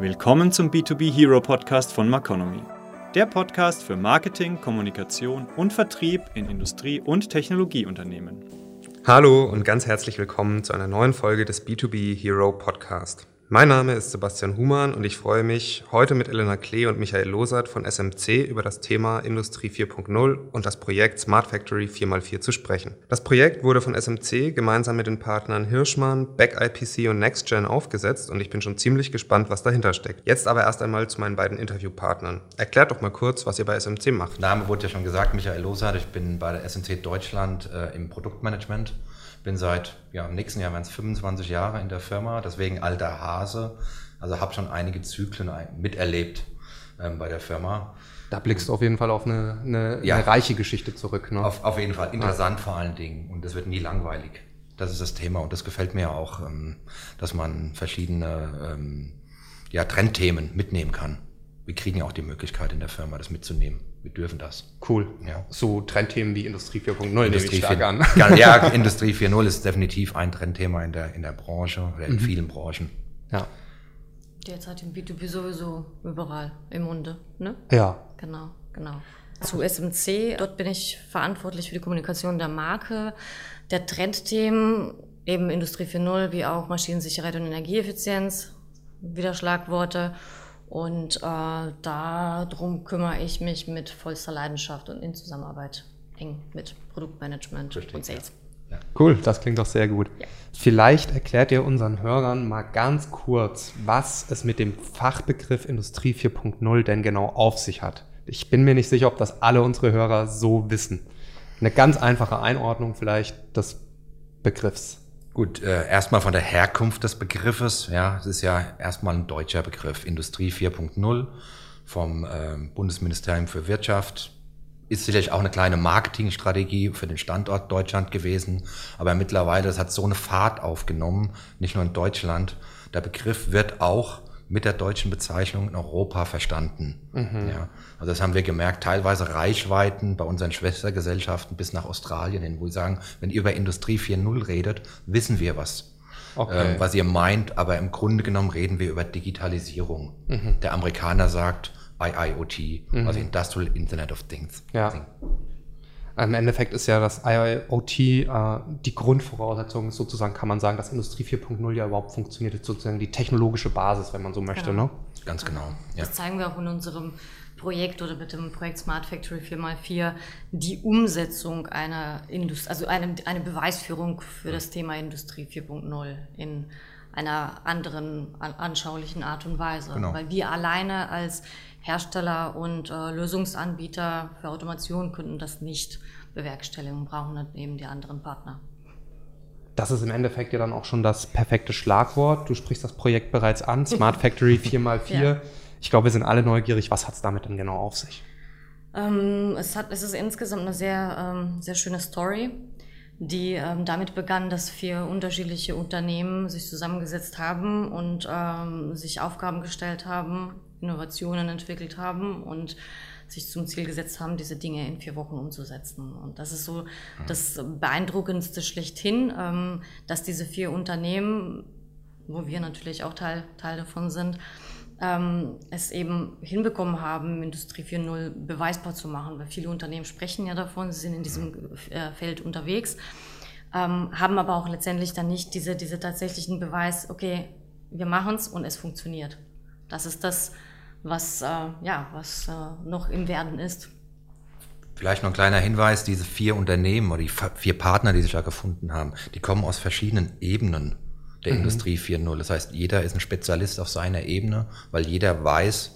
Willkommen zum B2B Hero Podcast von Maconomy. Der Podcast für Marketing, Kommunikation und Vertrieb in Industrie- und Technologieunternehmen. Hallo und ganz herzlich willkommen zu einer neuen Folge des B2B Hero Podcast. Mein Name ist Sebastian Humann und ich freue mich, heute mit Elena Klee und Michael Losert von SMC über das Thema Industrie 4.0 und das Projekt Smart Factory 4x4 zu sprechen. Das Projekt wurde von SMC gemeinsam mit den Partnern Hirschmann, Back IPC und NextGen aufgesetzt und ich bin schon ziemlich gespannt, was dahinter steckt. Jetzt aber erst einmal zu meinen beiden Interviewpartnern. Erklärt doch mal kurz, was ihr bei SMC macht. Name wurde ja schon gesagt, Michael Losert. Ich bin bei der SMC Deutschland äh, im Produktmanagement bin seit, ja, im nächsten Jahr werden es 25 Jahre in der Firma, deswegen alter Hase. Also habe schon einige Zyklen miterlebt ähm, bei der Firma. Da blickst du auf jeden Fall auf eine, eine, ja, eine reiche Geschichte zurück. Ne? Auf, auf jeden Fall. Interessant ja. vor allen Dingen. Und es wird nie langweilig. Das ist das Thema. Und das gefällt mir auch, ähm, dass man verschiedene ähm, ja, Trendthemen mitnehmen kann. Wir kriegen ja auch die Möglichkeit in der Firma, das mitzunehmen wir dürfen das. Cool. Ja. So Trendthemen wie Industrie 4.0 nehme ich stark 4, an. Ja, Industrie 4.0 ist definitiv ein Trendthema in der, in der Branche oder in mhm. vielen Branchen. Ja. Derzeit im B2B sowieso überall im Munde, ne? Ja. Genau, genau. Zu SMC, dort bin ich verantwortlich für die Kommunikation der Marke, der Trendthemen, eben Industrie 4.0, wie auch Maschinensicherheit und Energieeffizienz, wieder Schlagworte. Und äh, darum kümmere ich mich mit vollster Leidenschaft und in Zusammenarbeit eng mit Produktmanagement Richtig, und Sales. Ja. Cool, das klingt doch sehr gut. Ja. Vielleicht erklärt ihr unseren Hörern mal ganz kurz, was es mit dem Fachbegriff Industrie 4.0 denn genau auf sich hat. Ich bin mir nicht sicher, ob das alle unsere Hörer so wissen. Eine ganz einfache Einordnung vielleicht des Begriffs. Gut, äh, erstmal von der Herkunft des Begriffes. Ja, es ist ja erstmal ein deutscher Begriff. Industrie 4.0 vom äh, Bundesministerium für Wirtschaft. Ist sicherlich auch eine kleine Marketingstrategie für den Standort Deutschland gewesen. Aber mittlerweile, das hat so eine Fahrt aufgenommen, nicht nur in Deutschland. Der Begriff wird auch mit der deutschen Bezeichnung in Europa verstanden. Mhm. Ja, also das haben wir gemerkt, teilweise Reichweiten bei unseren Schwestergesellschaften bis nach Australien hin, wo sie sagen, wenn ihr über Industrie 4.0 redet, wissen wir was. Okay. Ähm, was ihr meint, aber im Grunde genommen reden wir über Digitalisierung. Mhm. Der Amerikaner sagt IIoT, mhm. also Industrial Internet of Things. Ja. Im Endeffekt ist ja das IoT äh, die Grundvoraussetzung, sozusagen kann man sagen, dass Industrie 4.0 ja überhaupt funktioniert, ist sozusagen die technologische Basis, wenn man so möchte. Genau. Ne? Ganz genau. Ja. Das zeigen wir auch in unserem Projekt oder mit dem Projekt Smart Factory 4x4 die Umsetzung einer Industrie, also eine, eine Beweisführung für das Thema Industrie 4.0 in einer anderen anschaulichen Art und Weise. Genau. Weil wir alleine als Hersteller und äh, Lösungsanbieter für Automation könnten das nicht bewerkstelligen, brauchen dann eben die anderen Partner. Das ist im Endeffekt ja dann auch schon das perfekte Schlagwort. Du sprichst das Projekt bereits an, Smart Factory 4x4. ja. Ich glaube, wir sind alle neugierig. Was hat es damit denn genau auf sich? Ähm, es, hat, es ist insgesamt eine sehr, ähm, sehr schöne Story die ähm, damit begann, dass vier unterschiedliche Unternehmen sich zusammengesetzt haben und ähm, sich Aufgaben gestellt haben, Innovationen entwickelt haben und sich zum Ziel gesetzt haben, diese Dinge in vier Wochen umzusetzen. Und das ist so das Beeindruckendste schlechthin, ähm, dass diese vier Unternehmen, wo wir natürlich auch Teil, Teil davon sind, ähm, es eben hinbekommen haben, Industrie 4.0 beweisbar zu machen, weil viele Unternehmen sprechen ja davon, sie sind in diesem äh, Feld unterwegs, ähm, haben aber auch letztendlich dann nicht diese, diese tatsächlichen Beweis, okay, wir machen es und es funktioniert. Das ist das, was, äh, ja, was äh, noch im Werden ist. Vielleicht noch ein kleiner Hinweis, diese vier Unternehmen oder die vier Partner, die sich da gefunden haben, die kommen aus verschiedenen Ebenen der mhm. Industrie 4.0. Das heißt, jeder ist ein Spezialist auf seiner Ebene, weil jeder weiß,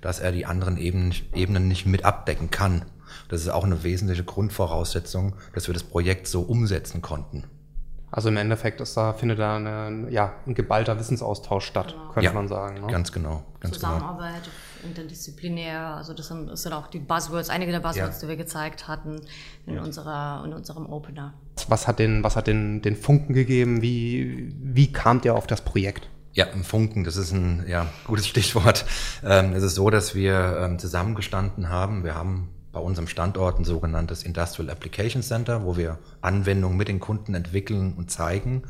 dass er die anderen Ebenen, Ebenen nicht mit abdecken kann. Das ist auch eine wesentliche Grundvoraussetzung, dass wir das Projekt so umsetzen konnten. Also im Endeffekt ist da, findet da eine, ja, ein geballter Wissensaustausch statt, genau. könnte ja, man sagen. Ne? Ganz genau. Ganz genau. Zusammenarbeit, genau. interdisziplinär, also das sind, das sind auch die Buzzwords, einige der Buzzwords, ja. die wir gezeigt hatten in, ja. unserer, in unserem Opener. Was hat den, was hat den, den Funken gegeben? Wie, wie kamt ihr auf das Projekt? Ja, im Funken, das ist ein ja, gutes Stichwort. Ähm, es ist so, dass wir ähm, zusammengestanden haben. Wir haben bei unserem Standort ein sogenanntes Industrial Application Center, wo wir Anwendungen mit den Kunden entwickeln und zeigen.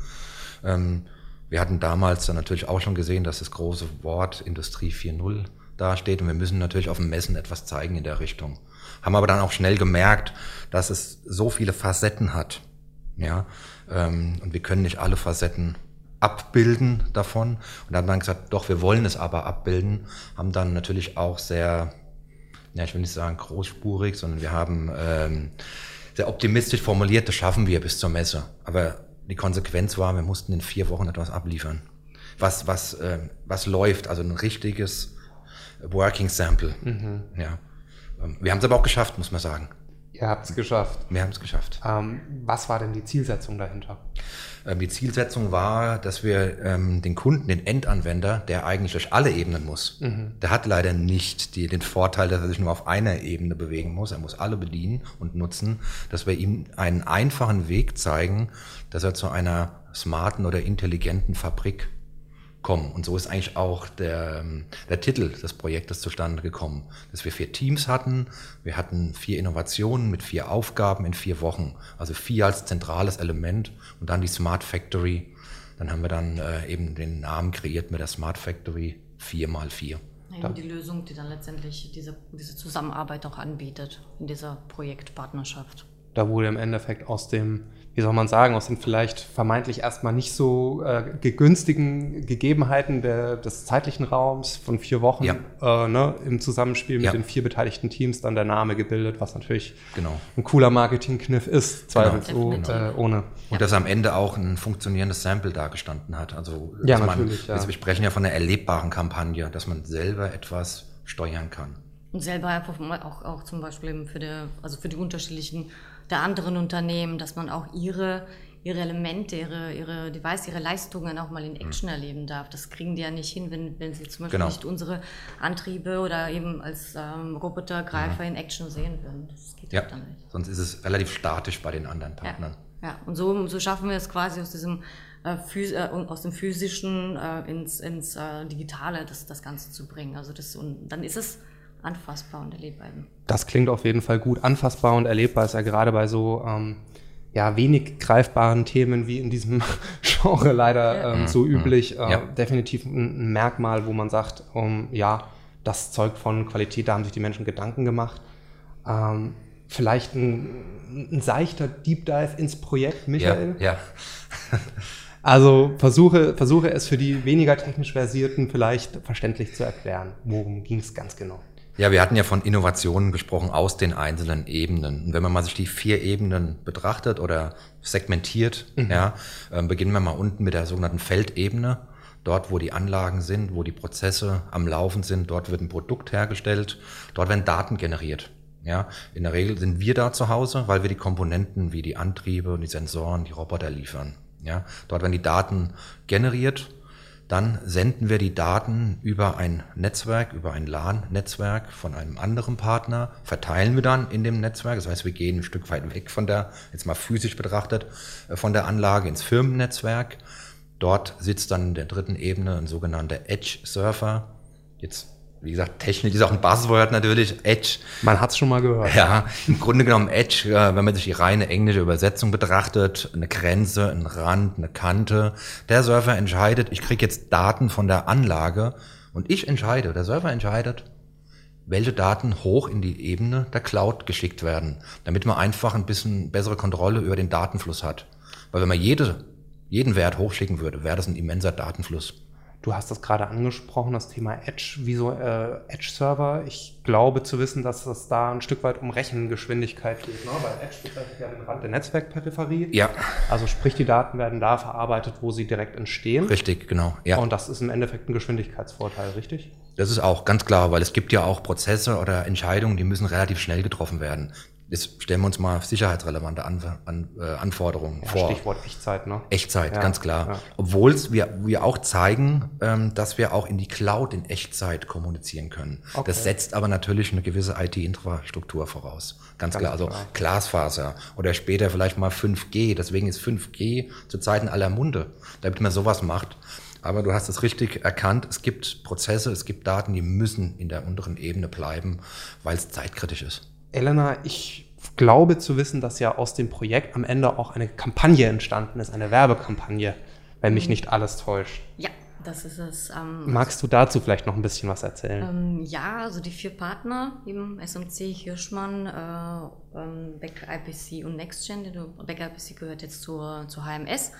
Ähm, Wir hatten damals dann natürlich auch schon gesehen, dass das große Wort Industrie 4.0 dasteht und wir müssen natürlich auf dem Messen etwas zeigen in der Richtung. Haben aber dann auch schnell gemerkt, dass es so viele Facetten hat. Ja, ähm, und wir können nicht alle Facetten abbilden davon. Und dann haben wir gesagt, doch, wir wollen es aber abbilden, haben dann natürlich auch sehr, ja, ich will nicht sagen großspurig, sondern wir haben ähm, sehr optimistisch formuliert, das schaffen wir bis zur Messe. Aber die Konsequenz war, wir mussten in vier Wochen etwas abliefern. Was, was, äh, was läuft, also ein richtiges Working Sample. Mhm. Ja. Ähm, wir haben es aber auch geschafft, muss man sagen. Ihr habt es geschafft. Wir haben es geschafft. Ähm, was war denn die Zielsetzung dahinter? Ähm, die Zielsetzung war, dass wir ähm, den Kunden, den Endanwender, der eigentlich durch alle Ebenen muss, mhm. der hat leider nicht die, den Vorteil, dass er sich nur auf einer Ebene bewegen muss. Er muss alle bedienen und nutzen, dass wir ihm einen einfachen Weg zeigen, dass er zu einer smarten oder intelligenten Fabrik kommen. Und so ist eigentlich auch der, ähm, der Titel des Projektes zustande gekommen, dass wir vier Teams hatten. Wir hatten vier Innovationen mit vier Aufgaben in vier Wochen. Also vier als zentrales Element und dann die Smart Factory. Dann haben wir dann äh, eben den Namen kreiert mit der Smart Factory 4 mal 4 Ja, die Lösung, die dann letztendlich diese, diese Zusammenarbeit auch anbietet in dieser Projektpartnerschaft. Da wurde im Endeffekt aus dem wie soll man sagen, aus den vielleicht vermeintlich erstmal nicht so äh, günstigen Gegebenheiten der, des zeitlichen Raums von vier Wochen ja. äh, ne, im Zusammenspiel mit ja. den vier beteiligten Teams dann der Name gebildet, was natürlich genau. ein cooler Marketingkniff ist, zweifelsohne. Genau. Äh, ohne. Und dass am Ende auch ein funktionierendes Sample dargestanden hat. Also ja, natürlich, man, ja. wir sprechen ja von einer erlebbaren Kampagne, dass man selber etwas steuern kann. Und selber einfach auch, auch zum Beispiel für, der, also für die unterschiedlichen der anderen Unternehmen, dass man auch ihre, ihre Elemente, ihre, ihre Device, ihre Leistungen auch mal in Action mhm. erleben darf. Das kriegen die ja nicht hin, wenn, wenn sie zum Beispiel genau. nicht unsere Antriebe oder eben als ähm, Robotergreifer ja. in Action sehen würden. Das geht ja. dann nicht. Sonst ist es relativ statisch bei den anderen Partnern. Ja, ja. und so, so schaffen wir es quasi aus diesem äh, äh aus dem physischen äh, ins, ins Digitale das, das Ganze zu bringen. Also das, und dann ist es anfassbar und erlebbar. Das klingt auf jeden Fall gut. Anfassbar und erlebbar ist ja gerade bei so ähm, ja, wenig greifbaren Themen wie in diesem Genre leider ähm, so üblich. Äh, ja. definitiv ein, Merkmal, wo man sagt, um, ja, das zeugt von Qualität, da haben sich die Menschen Gedanken gemacht. Ähm, vielleicht ein, ein, seichter Deep Dive ins Projekt, Michael. Ja. ja. Also versuche, versuche es für die weniger technisch versierten vielleicht verständlich zu erklären. Worum ging es ganz genau? Ja, wir hatten ja von Innovationen gesprochen aus den einzelnen Ebenen. Und wenn man mal sich die vier Ebenen betrachtet oder segmentiert, mhm. ja, äh, beginnen wir mal unten mit der sogenannten Feldebene. Dort, wo die Anlagen sind, wo die Prozesse am Laufen sind, dort wird ein Produkt hergestellt, dort werden Daten generiert. Ja, in der Regel sind wir da zu Hause, weil wir die Komponenten wie die Antriebe, die Sensoren, die Roboter liefern. Ja, dort werden die Daten generiert dann senden wir die Daten über ein Netzwerk, über ein LAN-Netzwerk von einem anderen Partner, verteilen wir dann in dem Netzwerk. Das heißt, wir gehen ein Stück weit weg von der, jetzt mal physisch betrachtet, äh, von der Anlage ins Firmennetzwerk. Dort sitzt dann in der dritten Ebene ein sogenannter Edge-Surfer. Jetzt wie gesagt, Technik ist auch ein Buzzword natürlich, Edge. Man hat es schon mal gehört. Ja, im Grunde genommen Edge, wenn man sich die reine englische Übersetzung betrachtet, eine Grenze, ein Rand, eine Kante. Der Server entscheidet, ich kriege jetzt Daten von der Anlage und ich entscheide, der Server entscheidet, welche Daten hoch in die Ebene der Cloud geschickt werden, damit man einfach ein bisschen bessere Kontrolle über den Datenfluss hat. Weil wenn man jede, jeden Wert hochschicken würde, wäre das ein immenser Datenfluss. Du hast das gerade angesprochen, das Thema Edge, wieso äh, Edge-Server. Ich glaube zu wissen, dass es da ein Stück weit um Rechengeschwindigkeit geht. Ne? Weil Edge bezeichnet ja den Rand der Netzwerkperipherie. Ja. Also sprich, die Daten werden da verarbeitet, wo sie direkt entstehen. Richtig, genau. Ja. Und das ist im Endeffekt ein Geschwindigkeitsvorteil, richtig? Das ist auch ganz klar, weil es gibt ja auch Prozesse oder Entscheidungen, die müssen relativ schnell getroffen werden. Jetzt stellen wir uns mal sicherheitsrelevante An An äh, Anforderungen ja, vor. Stichwort Echtzeit, ne? Echtzeit, ja, ganz klar. Ja. Obwohl wir, wir auch zeigen, ähm, dass wir auch in die Cloud in Echtzeit kommunizieren können. Okay. Das setzt aber natürlich eine gewisse IT-Infrastruktur voraus. Ganz, ganz klar. Also klar. Glasfaser oder später vielleicht mal 5G. Deswegen ist 5G zu Zeiten aller Munde, damit man sowas macht. Aber du hast es richtig erkannt, es gibt Prozesse, es gibt Daten, die müssen in der unteren Ebene bleiben, weil es zeitkritisch ist. Elena, ich glaube zu wissen, dass ja aus dem Projekt am Ende auch eine Kampagne entstanden ist, eine Werbekampagne. wenn mich nicht alles täuscht. Ja, das ist es. Ähm, Magst du dazu vielleicht noch ein bisschen was erzählen? Ähm, ja, also die vier Partner, eben SMC, Hirschmann, äh, ähm, Beck IPC und NextGen. Beck IPC gehört jetzt zur, zur HMS.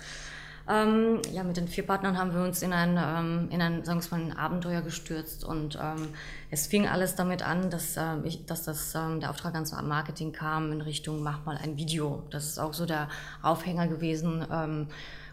Ähm, ja, mit den vier Partnern haben wir uns in ein, ähm, in ein, sagen wir mal, ein Abenteuer gestürzt und ähm, es fing alles damit an, dass, äh, ich, dass das, ähm, der Auftrag ans Marketing kam in Richtung, mach mal ein Video. Das ist auch so der Aufhänger gewesen.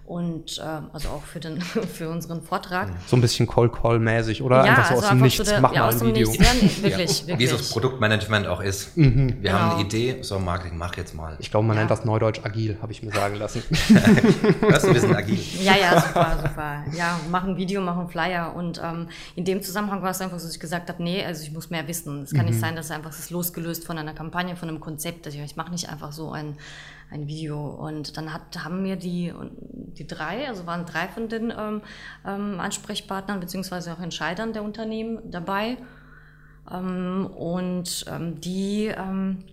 Und äh, also auch für, den, für unseren Vortrag. So ein bisschen Call Call mäßig oder ja, einfach so also aus dem Nichts, der, mach ja, mal ein Video. Nichts, ja, wirklich, wirklich. Wie es das Produktmanagement auch ist. Mhm. Wir genau. haben eine Idee, so Marketing, mach jetzt mal. Ich glaube, man nennt das Neudeutsch agil, habe ich mir sagen lassen. das ist ein bisschen agil. Ja, ja, super, super. Ja, mach ein Video, mach einen Flyer und ähm, in dem Zusammenhang war es einfach so, dass ich gesagt habe, nee, also ich muss mehr wissen. Es kann mhm. nicht sein, dass einfach das ist losgelöst von einer Kampagne, von einem Konzept. Also ich mache nicht einfach so ein ein Video. Und dann hat, haben mir die, die drei, also waren drei von den ähm, ähm, Ansprechpartnern beziehungsweise auch Entscheidern der Unternehmen dabei. Ähm, und ähm, die, ähm,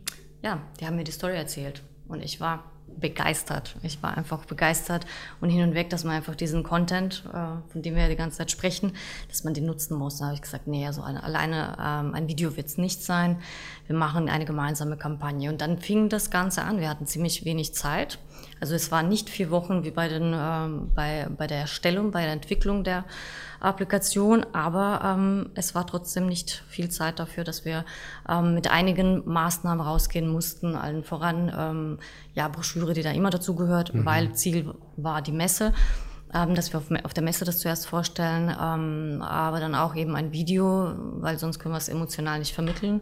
ja, die haben mir die Story erzählt. Und ich war begeistert. Ich war einfach begeistert und hin und weg, dass man einfach diesen Content, äh, von dem wir ja die ganze Zeit sprechen, dass man den nutzen muss. Da habe ich gesagt, nee, also alleine ähm, ein Video wird es nicht sein. Wir machen eine gemeinsame Kampagne. Und dann fing das Ganze an. Wir hatten ziemlich wenig Zeit. Also es waren nicht vier Wochen wie bei, den, ähm, bei, bei der Erstellung, bei der Entwicklung der Applikation, aber ähm, es war trotzdem nicht viel Zeit dafür, dass wir ähm, mit einigen Maßnahmen rausgehen mussten, allen voran ähm, ja Broschüre, die da immer dazugehört, mhm. weil Ziel war die Messe ähm, dass wir auf, auf, der Messe das zuerst vorstellen, ähm, aber dann auch eben ein Video, weil sonst können wir es emotional nicht vermitteln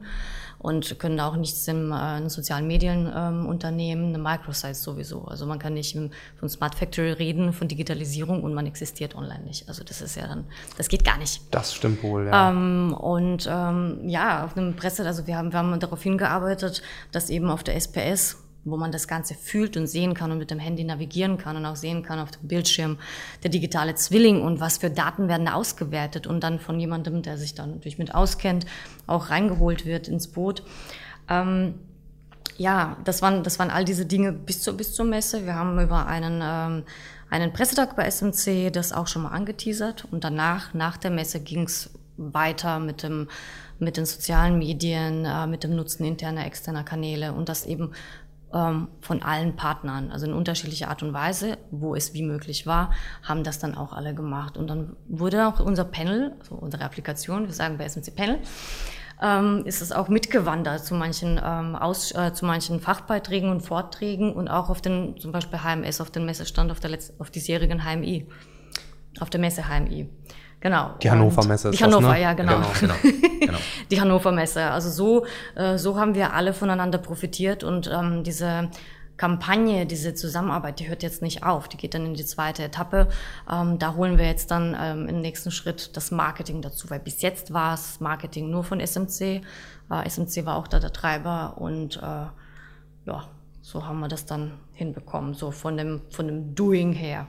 und können auch nichts im, äh, in sozialen Medien ähm, unternehmen, eine Microsite sowieso. Also man kann nicht von Smart Factory reden, von Digitalisierung und man existiert online nicht. Also das ist ja dann, das geht gar nicht. Das stimmt wohl, ja. Ähm, und ähm, ja, auf einem Presse, also wir haben, wir haben darauf hingearbeitet, dass eben auf der SPS wo man das Ganze fühlt und sehen kann und mit dem Handy navigieren kann und auch sehen kann auf dem Bildschirm der digitale Zwilling und was für Daten werden da ausgewertet und dann von jemandem, der sich dann natürlich mit auskennt, auch reingeholt wird ins Boot. Ähm, ja, das waren, das waren all diese Dinge bis zur, bis zur Messe. Wir haben über einen, ähm, einen Pressetag bei SMC das auch schon mal angeteasert und danach, nach der Messe ging es weiter mit dem mit den sozialen Medien, äh, mit dem Nutzen interner, externer Kanäle und das eben ähm, von allen Partnern, also in unterschiedlicher Art und Weise, wo es wie möglich war, haben das dann auch alle gemacht. Und dann wurde auch unser Panel, also unsere Applikation, wir sagen bei SMC Panel, ähm, ist es auch mitgewandert zu manchen, ähm, aus, äh, zu manchen Fachbeiträgen und Vorträgen und auch auf den, zum Beispiel HMS, auf den Messestand, auf der letzten, auf diesjährigen HMI, auf der Messe HMI. Genau. Die Hannover Messe. Die Hannover, das, ne? ja, genau. genau, genau, genau. die Hannover Messe. Also so, äh, so haben wir alle voneinander profitiert und ähm, diese Kampagne, diese Zusammenarbeit, die hört jetzt nicht auf. Die geht dann in die zweite Etappe. Ähm, da holen wir jetzt dann ähm, im nächsten Schritt das Marketing dazu, weil bis jetzt war es Marketing nur von SMC. Äh, SMC war auch da der Treiber und äh, ja, so haben wir das dann hinbekommen, so von dem, von dem Doing her.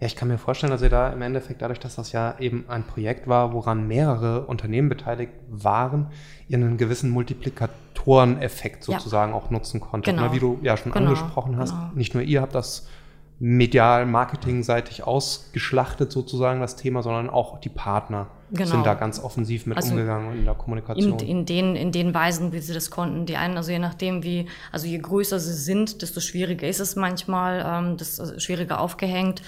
Ja, ich kann mir vorstellen, dass ihr da im Endeffekt, dadurch, dass das ja eben ein Projekt war, woran mehrere Unternehmen beteiligt waren, ihr einen gewissen Multiplikatoreneffekt sozusagen ja. auch nutzen konntet. Ne? Genau. Wie du ja schon genau. angesprochen hast, genau. nicht nur ihr habt das medial marketingseitig ausgeschlachtet sozusagen das Thema, sondern auch die Partner genau. sind da ganz offensiv mit also umgegangen in der Kommunikation. In, in, den, in den Weisen, wie sie das konnten. Die einen, also je nachdem, wie, also je größer sie sind, desto schwieriger ist es manchmal, ähm, das also schwieriger aufgehängt.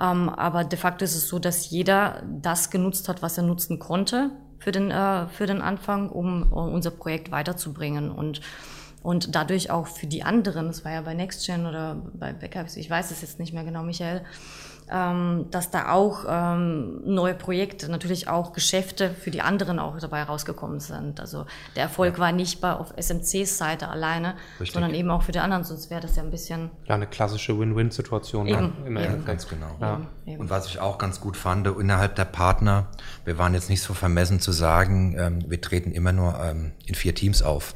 Ähm, aber de facto ist es so, dass jeder das genutzt hat, was er nutzen konnte für den, äh, für den Anfang, um, unser Projekt weiterzubringen. Und und dadurch auch für die anderen, das war ja bei NextGen oder bei Backups, ich weiß es jetzt nicht mehr genau, Michael, ähm, dass da auch ähm, neue Projekte, natürlich auch Geschäfte für die anderen auch dabei rausgekommen sind. Also der Erfolg ja. war nicht bei auf SMCs Seite alleine, Richtig. sondern eben auch für die anderen, sonst wäre das ja ein bisschen... Ja, eine klassische Win-Win-Situation im eben. Endeffekt. Ganz genau. Ja. Eben. Und was ich auch ganz gut fand, innerhalb der Partner, wir waren jetzt nicht so vermessen zu sagen, ähm, wir treten immer nur ähm, in vier Teams auf.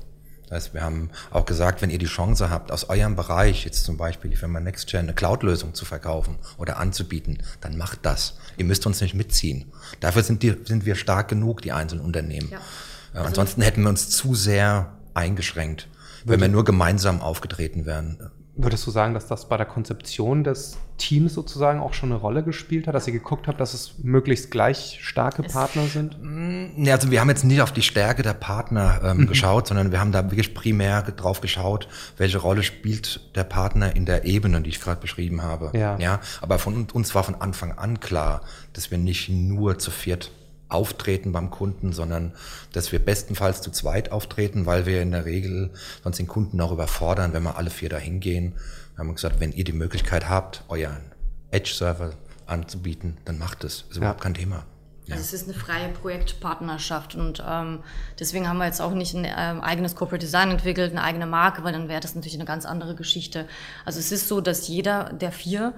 Das heißt, wir haben auch gesagt, wenn ihr die Chance habt, aus eurem Bereich, jetzt zum Beispiel die Firma NextGen, eine Cloud-Lösung zu verkaufen oder anzubieten, dann macht das. Ihr müsst uns nicht mitziehen. Dafür sind, die, sind wir stark genug, die einzelnen Unternehmen. Ja. Äh, also ansonsten hätten wir uns zu sehr eingeschränkt, wenn wir nur gemeinsam aufgetreten wären. Würdest du sagen, dass das bei der Konzeption des Teams sozusagen auch schon eine Rolle gespielt hat, dass ihr geguckt habt, dass es möglichst gleich starke Partner sind? Nee, also wir haben jetzt nicht auf die Stärke der Partner ähm, mhm. geschaut, sondern wir haben da wirklich primär drauf geschaut, welche Rolle spielt der Partner in der Ebene, die ich gerade beschrieben habe. Ja. ja. Aber von uns war von Anfang an klar, dass wir nicht nur zu viert auftreten beim Kunden, sondern dass wir bestenfalls zu zweit auftreten, weil wir in der Regel sonst den Kunden auch überfordern, wenn wir alle vier dahin gehen. Wir haben gesagt, wenn ihr die Möglichkeit habt, euren Edge-Server anzubieten, dann macht es. Ist überhaupt ja. kein Thema. Ja. Also es ist eine freie Projektpartnerschaft und ähm, deswegen haben wir jetzt auch nicht ein ähm, eigenes Corporate Design entwickelt, eine eigene Marke, weil dann wäre das natürlich eine ganz andere Geschichte. Also es ist so, dass jeder der vier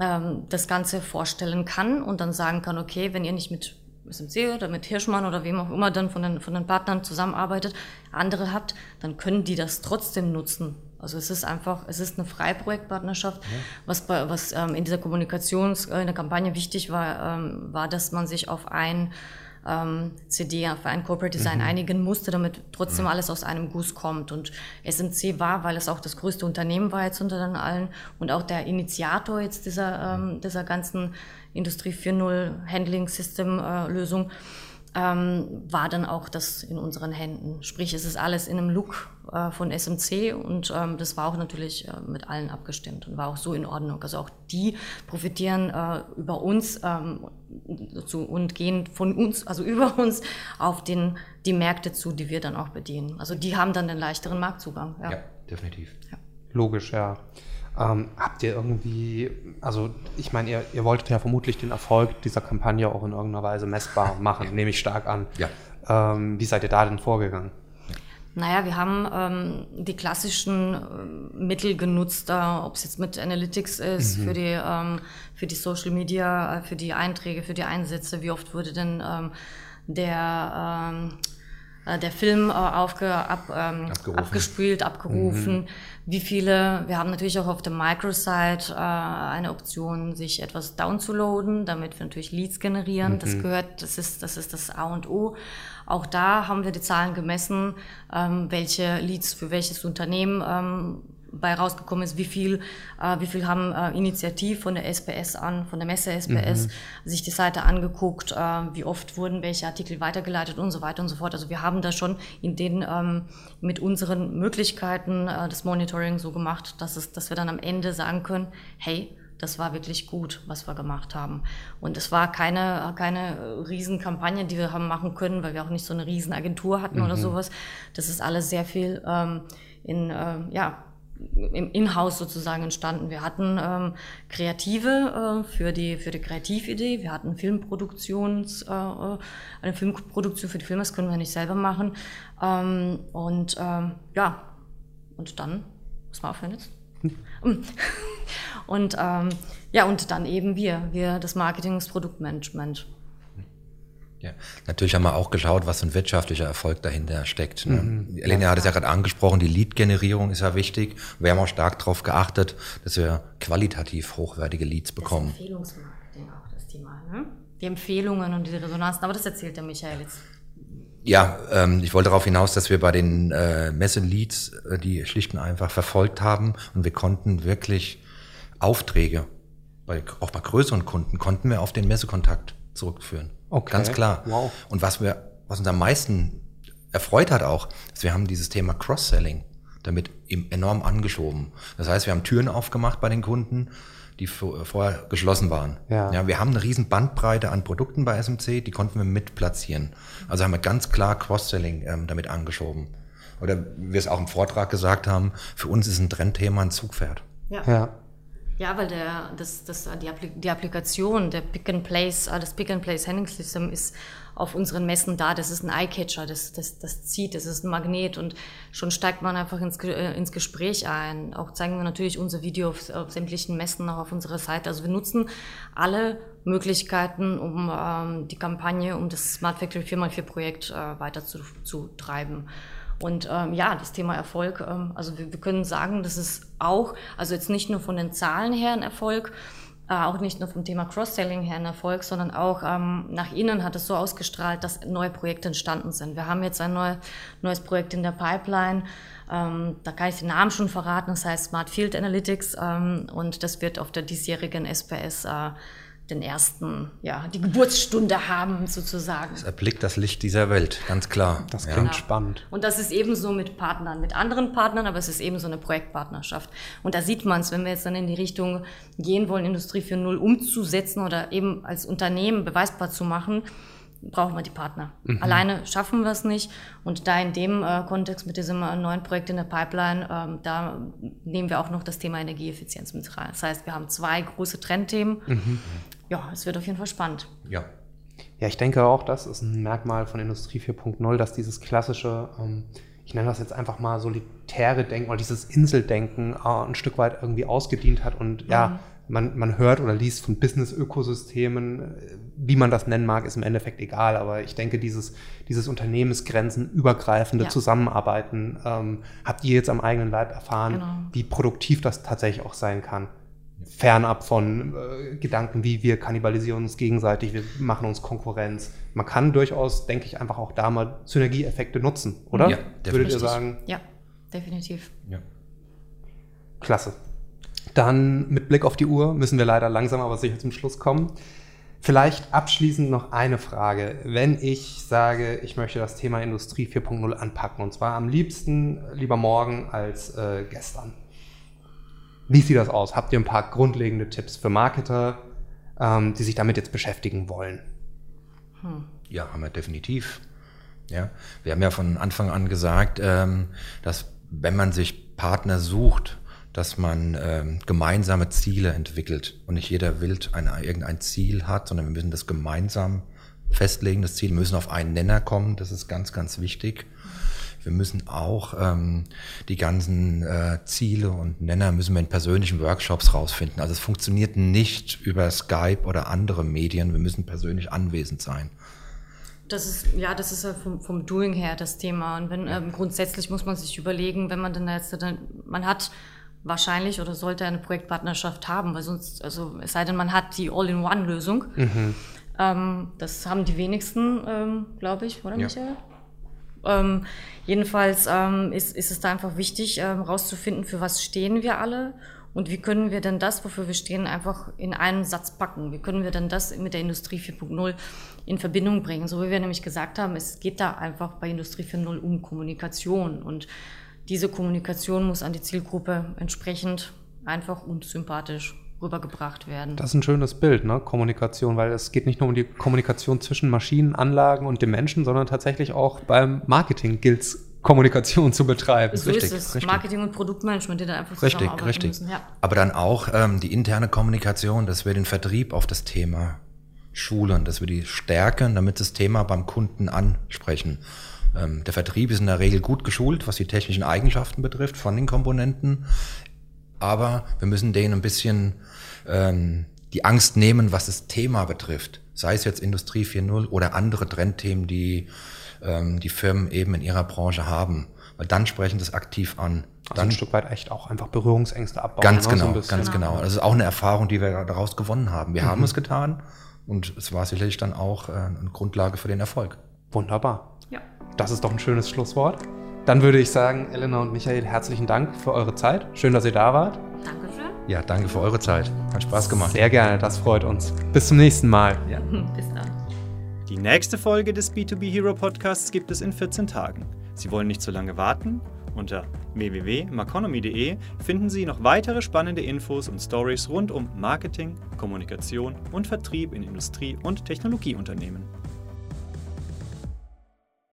ähm, das Ganze vorstellen kann und dann sagen kann, okay, wenn ihr nicht mit SMC oder mit Hirschmann oder wem auch immer dann von den, von den Partnern zusammenarbeitet, andere habt, dann können die das trotzdem nutzen. Also es ist einfach, es ist eine Freiprojektpartnerschaft. Ja. Was, bei, was ähm, in dieser Kommunikations, äh, in der Kampagne wichtig war, ähm, war, dass man sich auf ein ähm, CD, auf ein Corporate Design mhm. einigen musste, damit trotzdem mhm. alles aus einem Guss kommt. Und SMC war, weil es auch das größte Unternehmen war jetzt unter den allen und auch der Initiator jetzt dieser, ähm, dieser ganzen Industrie 4.0 Handling System äh, Lösung, ähm, war dann auch das in unseren Händen. Sprich, es ist alles in einem Look äh, von SMC und ähm, das war auch natürlich äh, mit allen abgestimmt und war auch so in Ordnung. Also auch die profitieren äh, über uns ähm, zu, und gehen von uns, also über uns auf den, die Märkte zu, die wir dann auch bedienen. Also die haben dann den leichteren Marktzugang. Ja, ja definitiv. Ja. Logisch, ja. Ähm, habt ihr irgendwie, also ich meine, ihr, ihr wolltet ja vermutlich den Erfolg dieser Kampagne auch in irgendeiner Weise messbar machen, nehme ich stark an. Ja. Ähm, wie seid ihr da denn vorgegangen? Naja, wir haben ähm, die klassischen äh, Mittel genutzt, äh, ob es jetzt mit Analytics ist, mhm. für, die, ähm, für die Social Media, äh, für die Einträge, für die Einsätze. Wie oft wurde denn ähm, der ähm, äh, der Film äh, aufge, ab, ähm, abgespielt, abgerufen. Mhm. Wie viele, wir haben natürlich auch auf der Microsite äh, eine Option, sich etwas downzuladen, damit wir natürlich Leads generieren. Mhm. Das gehört, das ist, das ist das A und O. Auch da haben wir die Zahlen gemessen, ähm, welche Leads für welches Unternehmen ähm, bei rausgekommen ist, wie viel, äh, wie viel haben äh, initiativ von der SPS an, von der Messe SPS, mhm. sich die Seite angeguckt, äh, wie oft wurden welche Artikel weitergeleitet und so weiter und so fort. Also wir haben da schon in den ähm, mit unseren Möglichkeiten äh, des Monitoring so gemacht, dass es, dass wir dann am Ende sagen können, hey, das war wirklich gut, was wir gemacht haben. Und es war keine, keine Riesenkampagne, die wir haben machen können, weil wir auch nicht so eine Riesenagentur hatten mhm. oder sowas. Das ist alles sehr viel ähm, in, äh, ja, im Inhouse sozusagen entstanden. Wir hatten ähm, Kreative äh, für die für die Kreatividee, wir hatten Filmproduktions äh, äh, eine Filmproduktion für die Filme, das können wir nicht selber machen. Ähm, und ähm, ja, und dann, was war aufhören jetzt? Und ähm, ja, und dann eben wir, wir das Marketing, das Produktmanagement. Ja, natürlich haben wir auch geschaut, was für ein wirtschaftlicher Erfolg dahinter steckt. Ne? Mhm. Elena ja, hat es ja gerade angesprochen, die Lead-Generierung ist ja wichtig. Wir haben auch stark darauf geachtet, dass wir qualitativ hochwertige Leads bekommen. Das Empfehlungsmarketing auch das Thema, ne? Die Empfehlungen und diese Resonanzen, aber das erzählt der Michael jetzt. Ja, ähm, ich wollte darauf hinaus, dass wir bei den äh, Messe-Leads äh, die schlicht und einfach verfolgt haben und wir konnten wirklich Aufträge, bei, auch bei größeren Kunden, konnten wir auf den Messekontakt zurückführen. Okay. Ganz klar. Wow. Und was wir, was uns am meisten erfreut hat auch, ist, wir haben dieses Thema Cross-Selling damit enorm angeschoben. Das heißt, wir haben Türen aufgemacht bei den Kunden, die vorher geschlossen waren. Ja. ja. wir haben eine riesen Bandbreite an Produkten bei SMC, die konnten wir mit platzieren. Also haben wir ganz klar Cross-Selling ähm, damit angeschoben. Oder wie wir es auch im Vortrag gesagt haben, für uns ist ein Trendthema ein Zugpferd. Ja. ja. Ja, weil der, das, das, die, die Applikation, der Pick and Place, äh, das Pick and Place Handling System ist auf unseren Messen da. Das ist ein Eyecatcher, das, das, das zieht, das ist ein Magnet und schon steigt man einfach ins, äh, ins Gespräch ein. Auch zeigen wir natürlich unser Video auf, auf sämtlichen Messen auch auf unserer Seite. Also wir nutzen alle Möglichkeiten, um ähm, die Kampagne, um das Smart Factory 4x4 Projekt äh, weiter zu, zu treiben. Und ähm, ja, das Thema Erfolg, ähm, also wir, wir können sagen, das ist auch, also jetzt nicht nur von den Zahlen her ein Erfolg, äh, auch nicht nur vom Thema Cross-Selling her ein Erfolg, sondern auch ähm, nach innen hat es so ausgestrahlt, dass neue Projekte entstanden sind. Wir haben jetzt ein neu, neues Projekt in der Pipeline. Ähm, da kann ich den Namen schon verraten. Das heißt Smart Field Analytics ähm, und das wird auf der diesjährigen SPS äh, den ersten, ja, die Geburtsstunde haben sozusagen. Es erblickt das Licht dieser Welt, ganz klar. Das klingt ja. spannend. Und das ist ebenso mit Partnern, mit anderen Partnern, aber es ist ebenso eine Projektpartnerschaft. Und da sieht man es, wenn wir jetzt dann in die Richtung gehen wollen, Industrie 4.0 umzusetzen oder eben als Unternehmen beweisbar zu machen, brauchen wir die Partner. Mhm. Alleine schaffen wir es nicht. Und da in dem äh, Kontext mit diesem äh, neuen Projekt in der Pipeline, ähm, da nehmen wir auch noch das Thema Energieeffizienz mit rein. Das heißt, wir haben zwei große Trendthemen. Mhm. Ja, es wird auf jeden Fall spannend. Ja. Ja, ich denke auch, das ist ein Merkmal von Industrie 4.0, dass dieses klassische, ähm, ich nenne das jetzt einfach mal solitäre Denken oder dieses Inseldenken äh, ein Stück weit irgendwie ausgedient hat und mhm. ja, man, man hört oder liest von Business-Ökosystemen, wie man das nennen mag, ist im Endeffekt egal. Aber ich denke, dieses, dieses unternehmensgrenzenübergreifende ja. Zusammenarbeiten ähm, habt ihr jetzt am eigenen Leib erfahren, genau. wie produktiv das tatsächlich auch sein kann. Fernab von äh, Gedanken wie wir kannibalisieren uns gegenseitig, wir machen uns Konkurrenz. Man kann durchaus, denke ich, einfach auch da mal Synergieeffekte nutzen, oder? Ja, definitiv. Würdet ihr sagen? Ja, definitiv. Ja. Klasse. Dann mit Blick auf die Uhr müssen wir leider langsam aber sicher zum Schluss kommen. Vielleicht abschließend noch eine Frage. Wenn ich sage, ich möchte das Thema Industrie 4.0 anpacken, und zwar am liebsten lieber morgen als äh, gestern. Wie sieht das aus? Habt ihr ein paar grundlegende Tipps für Marketer, ähm, die sich damit jetzt beschäftigen wollen? Hm. Ja, haben wir definitiv. Ja, wir haben ja von Anfang an gesagt, ähm, dass wenn man sich Partner sucht, dass man ähm, gemeinsame Ziele entwickelt und nicht jeder wild ein, irgendein Ziel hat, sondern wir müssen das gemeinsam festlegen, das Ziel, müssen auf einen Nenner kommen, das ist ganz, ganz wichtig. Wir müssen auch ähm, die ganzen äh, Ziele und Nenner müssen wir in persönlichen Workshops rausfinden. Also es funktioniert nicht über Skype oder andere Medien. Wir müssen persönlich anwesend sein. Das ist, ja, das ist ja vom, vom Doing her das Thema. Und wenn, ähm, grundsätzlich muss man sich überlegen, wenn man dann jetzt, dann, man hat wahrscheinlich oder sollte eine Projektpartnerschaft haben, weil sonst, also es sei denn, man hat die All-in-One-Lösung. Mhm. Ähm, das haben die wenigsten, ähm, glaube ich, oder ja. Michael? Ähm, jedenfalls ähm, ist, ist es da einfach wichtig, ähm, rauszufinden, für was stehen wir alle und wie können wir denn das, wofür wir stehen, einfach in einen Satz packen? Wie können wir denn das mit der Industrie 4.0 in Verbindung bringen? So wie wir nämlich gesagt haben, es geht da einfach bei Industrie 4.0 um Kommunikation und diese Kommunikation muss an die Zielgruppe entsprechend einfach und sympathisch rübergebracht werden. Das ist ein schönes Bild, ne? Kommunikation, weil es geht nicht nur um die Kommunikation zwischen Maschinen, Anlagen und dem Menschen, sondern tatsächlich auch beim Marketing gilt es, Kommunikation zu betreiben. So richtig, ist es. Richtig. Marketing und Produktmanagement, die da einfach richtig, richtig. müssen. Ja. Aber dann auch ähm, die interne Kommunikation, dass wir den Vertrieb auf das Thema schulen, dass wir die stärken, damit das Thema beim Kunden ansprechen. Ähm, der Vertrieb ist in der Regel gut geschult, was die technischen Eigenschaften betrifft von den Komponenten. Aber wir müssen denen ein bisschen ähm, die Angst nehmen, was das Thema betrifft. Sei es jetzt Industrie 4.0 oder andere Trendthemen, die ähm, die Firmen eben in ihrer Branche haben. Weil dann sprechen das aktiv an. Also dann ein Stück weit echt auch einfach Berührungsängste abbauen. Ganz ne? genau, so ganz genau. Das ist auch eine Erfahrung, die wir daraus gewonnen haben. Wir mhm. haben es getan und es war sicherlich dann auch äh, eine Grundlage für den Erfolg. Wunderbar. Ja. Das ist doch ein schönes Schlusswort. Dann würde ich sagen, Elena und Michael, herzlichen Dank für eure Zeit. Schön, dass ihr da wart. Dankeschön. Ja, danke für eure Zeit. Hat Spaß gemacht. Sehr gerne, das freut uns. Bis zum nächsten Mal. Ja. Bis dann. Die nächste Folge des B2B Hero Podcasts gibt es in 14 Tagen. Sie wollen nicht zu lange warten? Unter www.maconomy.de finden Sie noch weitere spannende Infos und Stories rund um Marketing, Kommunikation und Vertrieb in Industrie- und Technologieunternehmen.